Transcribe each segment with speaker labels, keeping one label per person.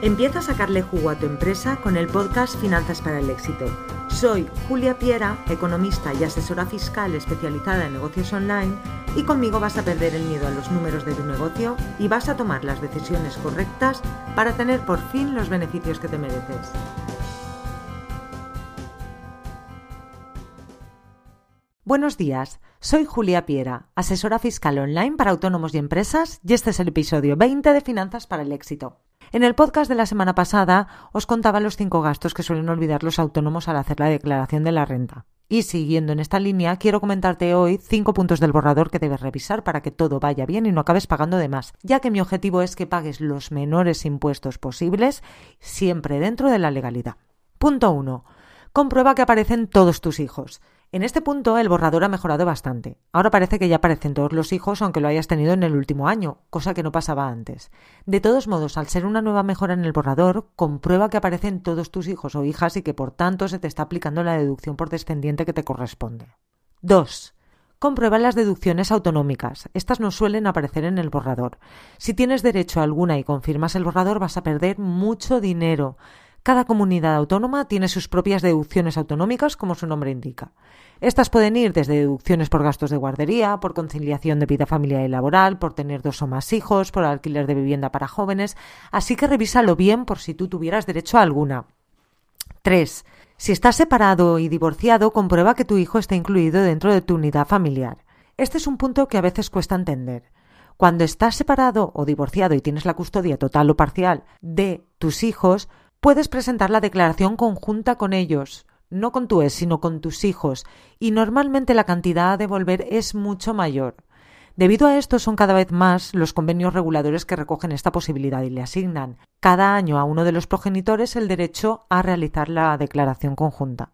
Speaker 1: Empieza a sacarle jugo a tu empresa con el podcast Finanzas para el Éxito. Soy Julia Piera, economista y asesora fiscal especializada en negocios online y conmigo vas a perder el miedo a los números de tu negocio y vas a tomar las decisiones correctas para tener por fin los beneficios que te mereces. Buenos días, soy Julia Piera, asesora fiscal online para autónomos y empresas y este es el episodio 20 de Finanzas para el Éxito. En el podcast de la semana pasada os contaba los cinco gastos que suelen olvidar los autónomos al hacer la declaración de la renta. Y siguiendo en esta línea, quiero comentarte hoy cinco puntos del borrador que debes revisar para que todo vaya bien y no acabes pagando de más, ya que mi objetivo es que pagues los menores impuestos posibles, siempre dentro de la legalidad. Punto 1. Comprueba que aparecen todos tus hijos. En este punto el borrador ha mejorado bastante. Ahora parece que ya aparecen todos los hijos aunque lo hayas tenido en el último año, cosa que no pasaba antes. De todos modos, al ser una nueva mejora en el borrador, comprueba que aparecen todos tus hijos o hijas y que por tanto se te está aplicando la deducción por descendiente que te corresponde. 2. Comprueba las deducciones autonómicas. Estas no suelen aparecer en el borrador. Si tienes derecho a alguna y confirmas el borrador vas a perder mucho dinero. Cada comunidad autónoma tiene sus propias deducciones autonómicas, como su nombre indica. Estas pueden ir desde deducciones por gastos de guardería, por conciliación de vida familiar y laboral, por tener dos o más hijos, por alquiler de vivienda para jóvenes, así que revísalo bien por si tú tuvieras derecho a alguna. 3. Si estás separado y divorciado, comprueba que tu hijo está incluido dentro de tu unidad familiar. Este es un punto que a veces cuesta entender. Cuando estás separado o divorciado y tienes la custodia total o parcial de tus hijos, puedes presentar la declaración conjunta con ellos, no con tu ex, sino con tus hijos, y normalmente la cantidad a devolver es mucho mayor. Debido a esto son cada vez más los convenios reguladores que recogen esta posibilidad y le asignan cada año a uno de los progenitores el derecho a realizar la declaración conjunta.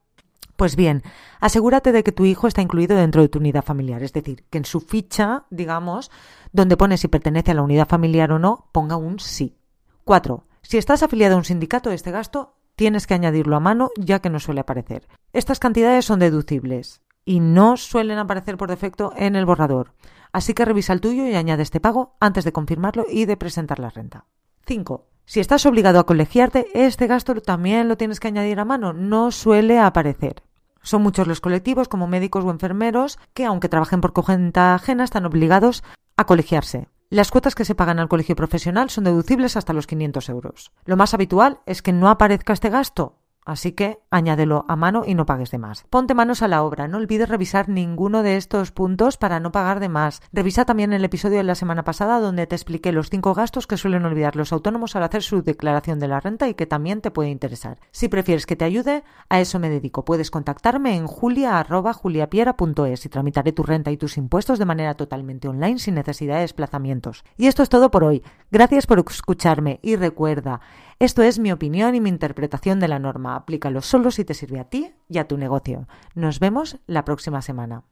Speaker 1: Pues bien, asegúrate de que tu hijo está incluido dentro de tu unidad familiar, es decir, que en su ficha, digamos, donde pone si pertenece a la unidad familiar o no, ponga un sí. 4. Si estás afiliado a un sindicato, este gasto tienes que añadirlo a mano ya que no suele aparecer. Estas cantidades son deducibles y no suelen aparecer por defecto en el borrador. Así que revisa el tuyo y añade este pago antes de confirmarlo y de presentar la renta. 5. Si estás obligado a colegiarte, este gasto también lo tienes que añadir a mano. No suele aparecer. Son muchos los colectivos, como médicos o enfermeros, que aunque trabajen por cuenta ajena, están obligados a colegiarse. Las cuotas que se pagan al colegio profesional son deducibles hasta los 500 euros. Lo más habitual es que no aparezca este gasto, Así que añádelo a mano y no pagues de más. Ponte manos a la obra, no olvides revisar ninguno de estos puntos para no pagar de más. Revisa también el episodio de la semana pasada donde te expliqué los cinco gastos que suelen olvidar los autónomos al hacer su declaración de la renta y que también te puede interesar. Si prefieres que te ayude, a eso me dedico. Puedes contactarme en julia.juliapiera.es y tramitaré tu renta y tus impuestos de manera totalmente online sin necesidad de desplazamientos. Y esto es todo por hoy. Gracias por escucharme y recuerda, esto es mi opinión y mi interpretación de la norma. Aplícalo solo si te sirve a ti y a tu negocio. Nos vemos la próxima semana.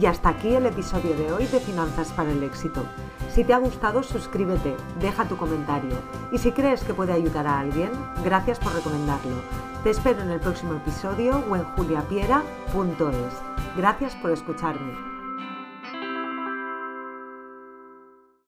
Speaker 1: Y hasta aquí el episodio de hoy de Finanzas para el Éxito. Si te ha gustado, suscríbete, deja tu comentario y si crees que puede ayudar a alguien, gracias por recomendarlo. Te espero en el próximo episodio o en juliapiera.es. Gracias por escucharme.